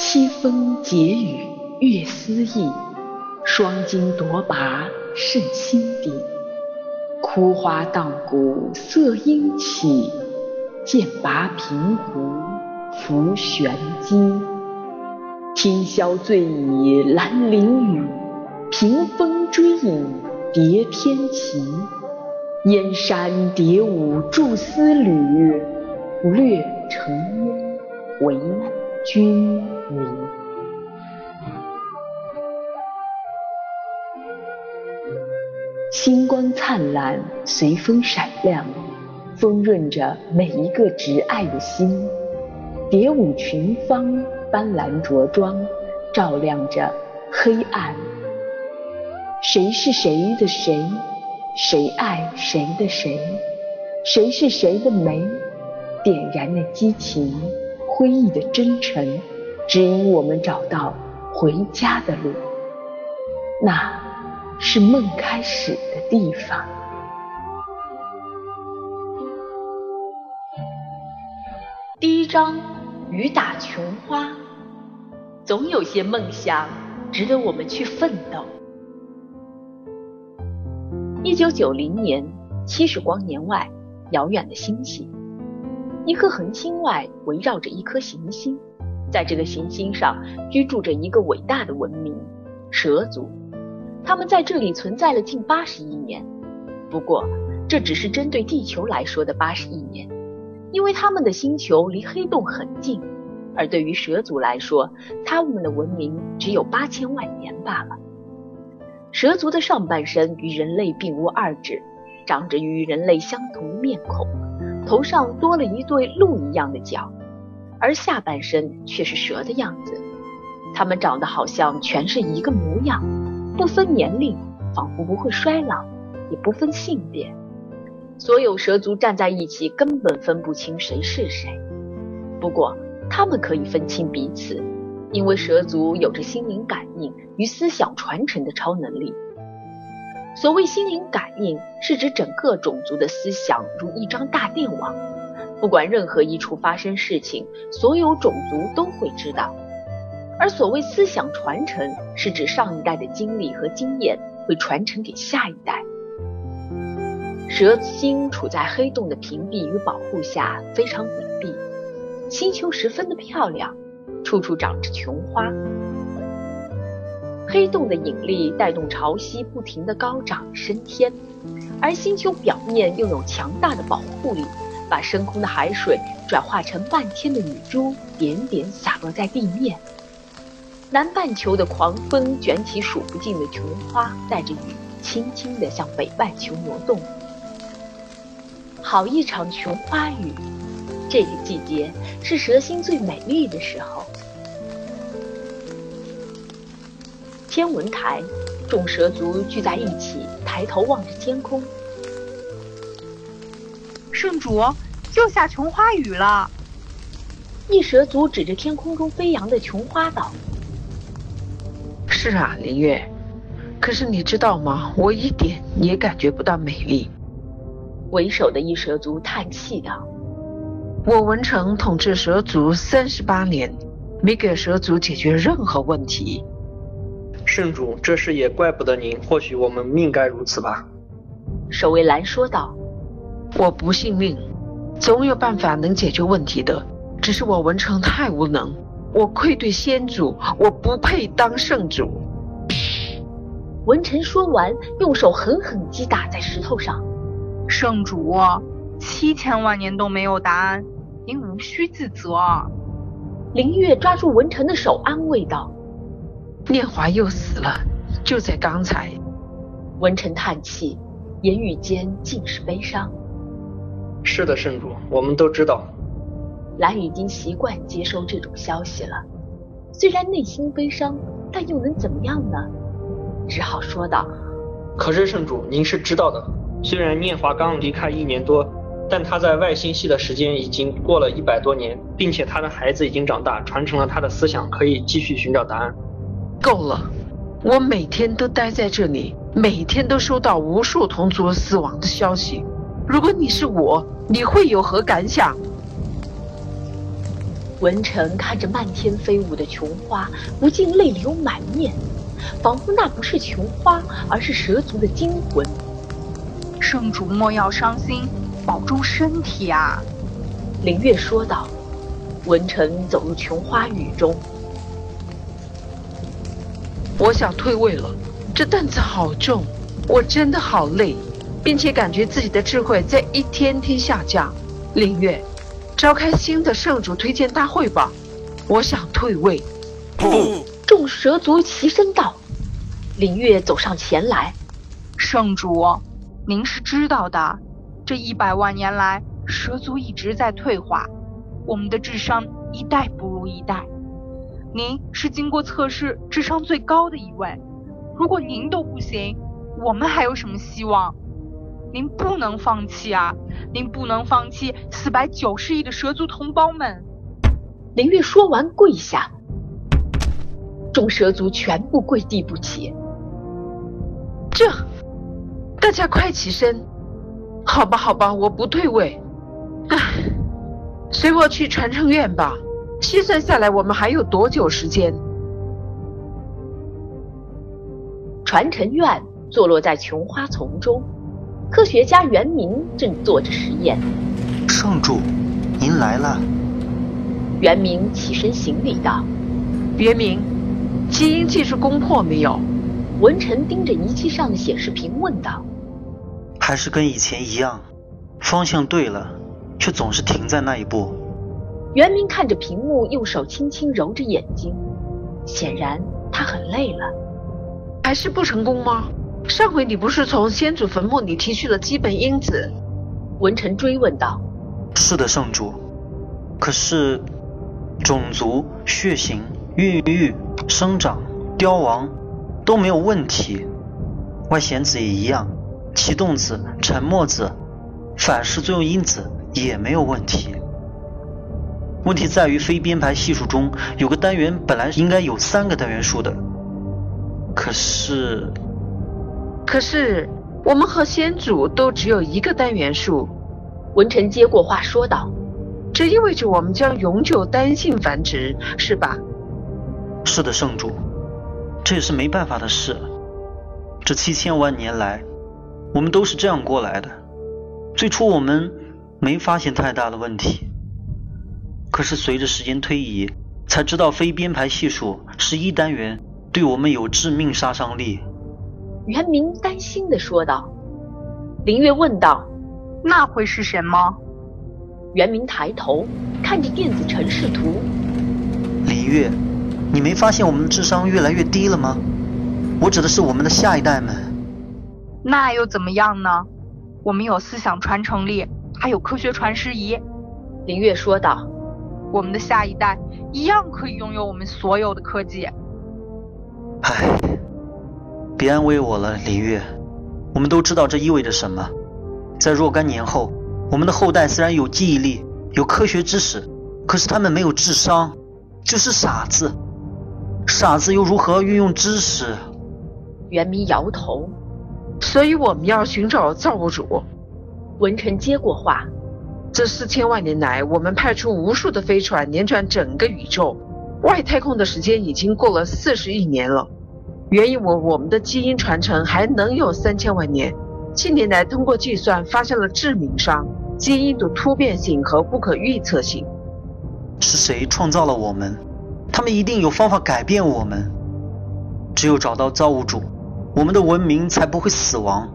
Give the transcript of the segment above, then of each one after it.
凄风解雨月思意，霜金夺拔胜心底。枯花荡骨色阴起，剑拔平湖浮玄机。听箫醉倚兰陵雨，屏风追影叠天旗。燕山蝶舞著丝缕，略成烟为君迷。星光灿烂，随风闪亮，丰润着每一个挚爱的心。蝶舞群芳，斑斓着装，照亮着黑暗。谁是谁的谁？谁爱谁的谁？谁是谁的梅？点燃了激情，辉溢的真诚，指引我们找到回家的路。那。是梦开始的地方。第一章：雨打琼花。总有些梦想值得我们去奋斗。一九九零年，七十光年外，遥远的星系，一颗恒星外围绕着一颗行星，在这个行星上居住着一个伟大的文明——蛇族。他们在这里存在了近八十亿年，不过这只是针对地球来说的八十亿年，因为他们的星球离黑洞很近，而对于蛇族来说，他们的文明只有八千万年罢了。蛇族的上半身与人类并无二致，长着与人类相同的面孔，头上多了一对鹿一样的角，而下半身却是蛇的样子。它们长得好像全是一个模样。不分年龄，仿佛不会衰老，也不分性别。所有蛇族站在一起，根本分不清谁是谁。不过，他们可以分清彼此，因为蛇族有着心灵感应与思想传承的超能力。所谓心灵感应，是指整个种族的思想如一张大电网，不管任何一处发生事情，所有种族都会知道。而所谓思想传承，是指上一代的经历和经验会传承给下一代。蛇星处在黑洞的屏蔽与保护下，非常隐蔽，星球十分的漂亮，处处长着琼花。黑洞的引力带动潮汐不停地高涨升天，而星球表面又有强大的保护力，把升空的海水转化成漫天的雨珠，点点洒落在地面。南半球的狂风卷起数不尽的琼花，带着雨，轻轻地向北半球挪动。好一场琼花雨！这个季节是蛇星最美丽的时候。天文台，众蛇族聚在一起，抬头望着天空。圣主，又下琼花雨了！一蛇族指着天空中飞扬的琼花道。是啊，林月。可是你知道吗？我一点也感觉不到美丽。为首的一蛇族叹气道：“我文成统治蛇族三十八年，没给蛇族解决任何问题。”圣主，这事也怪不得您。或许我们命该如此吧。”守卫兰说道：“我不信命，总有办法能解决问题的。只是我文成太无能。”我愧对先祖，我不配当圣主。文臣说完，用手狠狠击打在石头上。圣主，七千万年都没有答案，您无需自责。林月抓住文臣的手，安慰道：“念华又死了，就在刚才。”文臣叹气，言语间尽是悲伤。是的，圣主，我们都知道。兰已经习惯接收这种消息了，虽然内心悲伤，但又能怎么样呢？只好说道：“可是圣主，您是知道的，虽然念华刚离开一年多，但他在外星系的时间已经过了一百多年，并且他的孩子已经长大，传承了他的思想，可以继续寻找答案。”够了，我每天都待在这里，每天都收到无数同族死亡的消息。如果你是我，你会有何感想？文成看着漫天飞舞的琼花，不禁泪流满面，仿佛那不是琼花，而是蛇族的精魂。圣主莫要伤心，保重身体啊！林月说道。文成走入琼花雨中，我想退位了，这担子好重，我真的好累，并且感觉自己的智慧在一天天下降。林月。召开新的圣主推荐大会吧，我想退位。不！众蛇族齐声道。林月走上前来，圣主，您是知道的，这一百万年来，蛇族一直在退化，我们的智商一代不如一代。您是经过测试智商最高的一位，如果您都不行，我们还有什么希望？您不能放弃啊！您不能放弃四百九十亿的蛇族同胞们！林月说完跪下，众蛇族全部跪地不起。这，大家快起身！好吧，好吧，我不退位。唉，随我去传承院吧。计算下来，我们还有多久时间？传承院坐落在琼花丛中。科学家袁明正做着实验。圣主，您来了。袁明起身行礼道：“袁明，基因技术攻破没有？”文臣盯着仪器上的显示屏问道：“还是跟以前一样，方向对了，却总是停在那一步。”袁明看着屏幕，用手轻轻揉着眼睛，显然他很累了。还是不成功吗？上回你不是从先祖坟墓里提取了基本因子？文臣追问道。是的，圣主。可是，种族、血型、孕育、生长、凋亡都没有问题，外显子也一样，启动子、沉默子、反式作用因子也没有问题。问题在于非编排系数中有个单元本来应该有三个单元数的，可是。可是我们和先祖都只有一个单元数，文臣接过话说道：“这意味着我们将永久单性繁殖，是吧？”“是的，圣主，这也是没办法的事。这七千万年来，我们都是这样过来的。最初我们没发现太大的问题，可是随着时间推移，才知道非编排系数是一单元，对我们有致命杀伤力。”袁明担心的说道。林月问道：“那会是什么？”袁明抬头看着电子城市图。林月，你没发现我们的智商越来越低了吗？我指的是我们的下一代们。那又怎么样呢？我们有思想传承力，还有科学传师仪。林月说道：“我们的下一代一样可以拥有我们所有的科技。”唉。别安慰我了，林月。我们都知道这意味着什么。在若干年后，我们的后代虽然有记忆力、有科学知识，可是他们没有智商，就是傻子。傻子又如何运用知识？袁明摇头。所以我们要寻找造物主。文臣接过话。这四千万年来，我们派出无数的飞船，连转整个宇宙。外太空的时间已经过了四十亿年了。原以为我们的基因传承还能有三千万年，近年来通过计算发现了致命伤，基因的突变性和不可预测性。是谁创造了我们？他们一定有方法改变我们。只有找到造物主，我们的文明才不会死亡。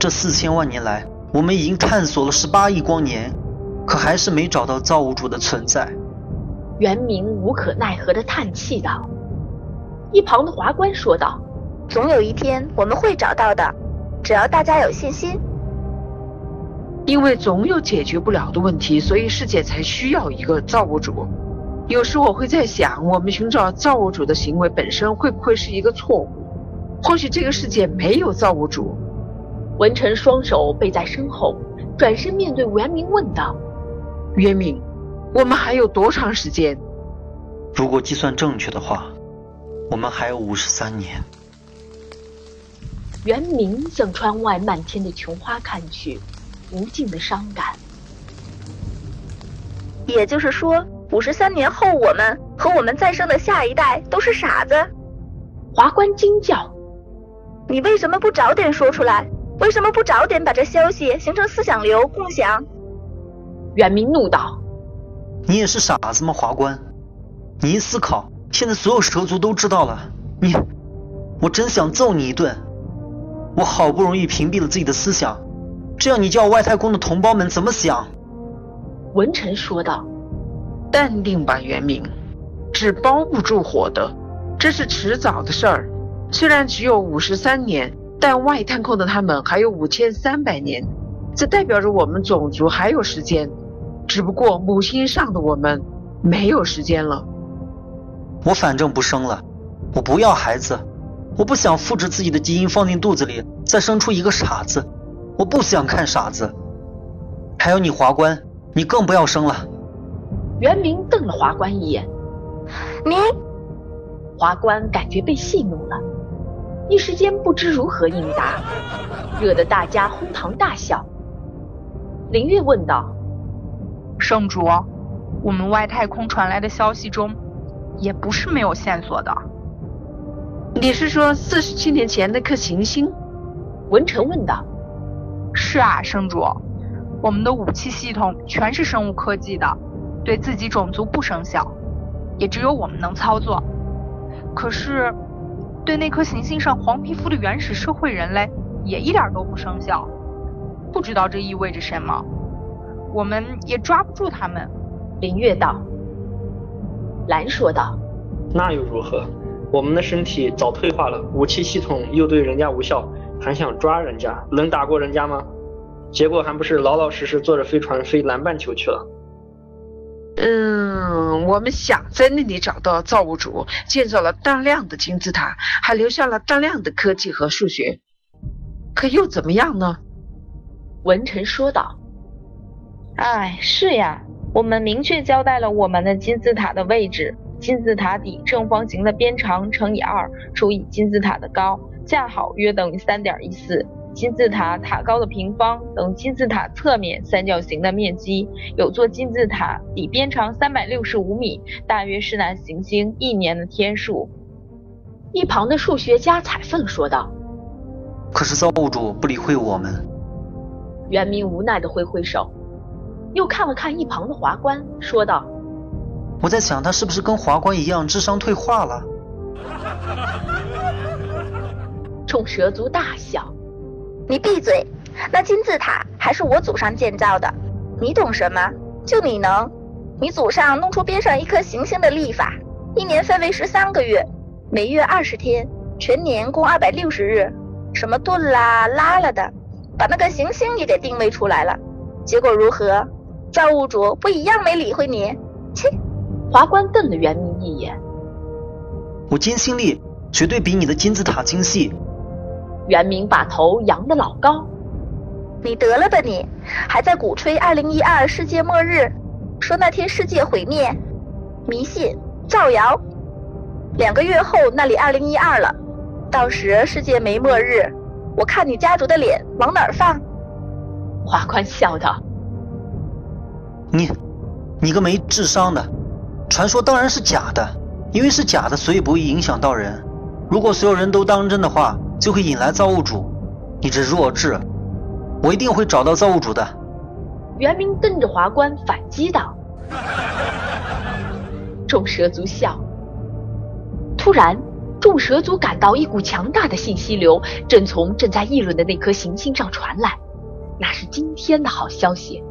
这四千万年来，我们已经探索了十八亿光年，可还是没找到造物主的存在。元明无可奈何地叹气道。一旁的华官说道：“总有一天我们会找到的，只要大家有信心。因为总有解决不了的问题，所以世界才需要一个造物主。有时我会在想，我们寻找造物主的行为本身会不会是一个错误？或许这个世界没有造物主。”文成双手背在身后，转身面对袁明问道：“袁明，我们还有多长时间？如果计算正确的话。”我们还有五十三年。袁明向窗外漫天的琼花看去，无尽的伤感。也就是说，五十三年后，我们和我们再生的下一代都是傻子。华官惊叫：“你为什么不早点说出来？为什么不早点把这消息形成思想流共享？”元明怒道：“你也是傻子吗，华官？你一思考，现在所有蛇族都知道了。你，我真想揍你一顿。我好不容易屏蔽了自己的思想，这样你叫外太空的同胞们怎么想？”文臣说道。淡定吧，元明，纸包不住火的，这是迟早的事儿。虽然只有五十三年，但外太空的他们还有五千三百年，这代表着我们种族还有时间。只不过母星上的我们没有时间了。我反正不生了，我不要孩子，我不想复制自己的基因放进肚子里，再生出一个傻子。我不想看傻子。还有你华官，你更不要生了。袁明瞪了华官一眼，你，华官感觉被戏弄了，一时间不知如何应答，惹得大家哄堂大笑。林月问道：“圣主，我们外太空传来的消息中，也不是没有线索的。你是说四十七年前那颗行星？”文臣问道。“是啊，圣主，我们的武器系统全是生物科技的。”对自己种族不生效，也只有我们能操作。可是，对那颗行星上黄皮肤的原始社会人类也一点都不生效。不知道这意味着什么，我们也抓不住他们。林月道，兰说道：“那又如何？我们的身体早退化了，武器系统又对人家无效，还想抓人家？能打过人家吗？结果还不是老老实实坐着飞船飞南半球去了。”嗯，我们想在那里找到造物主，建造了大量的金字塔，还留下了大量的科技和数学，可又怎么样呢？文臣说道：“哎，是呀，我们明确交代了我们的金字塔的位置，金字塔底正方形的边长乘以二除以金字塔的高，恰好约等于三点一四。”金字塔塔高的平方等金字塔侧面三角形的面积。有座金字塔底边长三百六十五米，大约是那行星一年的天数。一旁的数学家彩凤说道：“可是造物主不理会我们。”袁明无奈的挥挥手，又看了看一旁的华官，说道：“我在想，他是不是跟华官一样智商退化了？” 冲蛇族大笑。你闭嘴！那金字塔还是我祖上建造的，你懂什么？就你能？你祖上弄出边上一颗行星的历法，一年分为十三个月，每月二十天，全年共二百六十日，什么顿啦拉啦的，把那个行星也给定位出来了。结果如何？造物主不一样没理会你？切！华官瞪了袁明一眼。我金星力绝对比你的金字塔精细。袁明把头扬得老高，你得了吧你！还在鼓吹二零一二世界末日，说那天世界毁灭，迷信造谣。两个月后那里二零一二了，到时世界没末日，我看你家族的脸往哪儿放？华宽笑道：“你，你个没智商的！传说当然是假的，因为是假的，所以不会影响到人。如果所有人都当真的话。”就会引来造物主，你这弱智！我一定会找到造物主的。袁明瞪着华冠反击道。众蛇族笑。突然，众蛇族感到一股强大的信息流正从正在议论的那颗行星上传来，那是今天的好消息。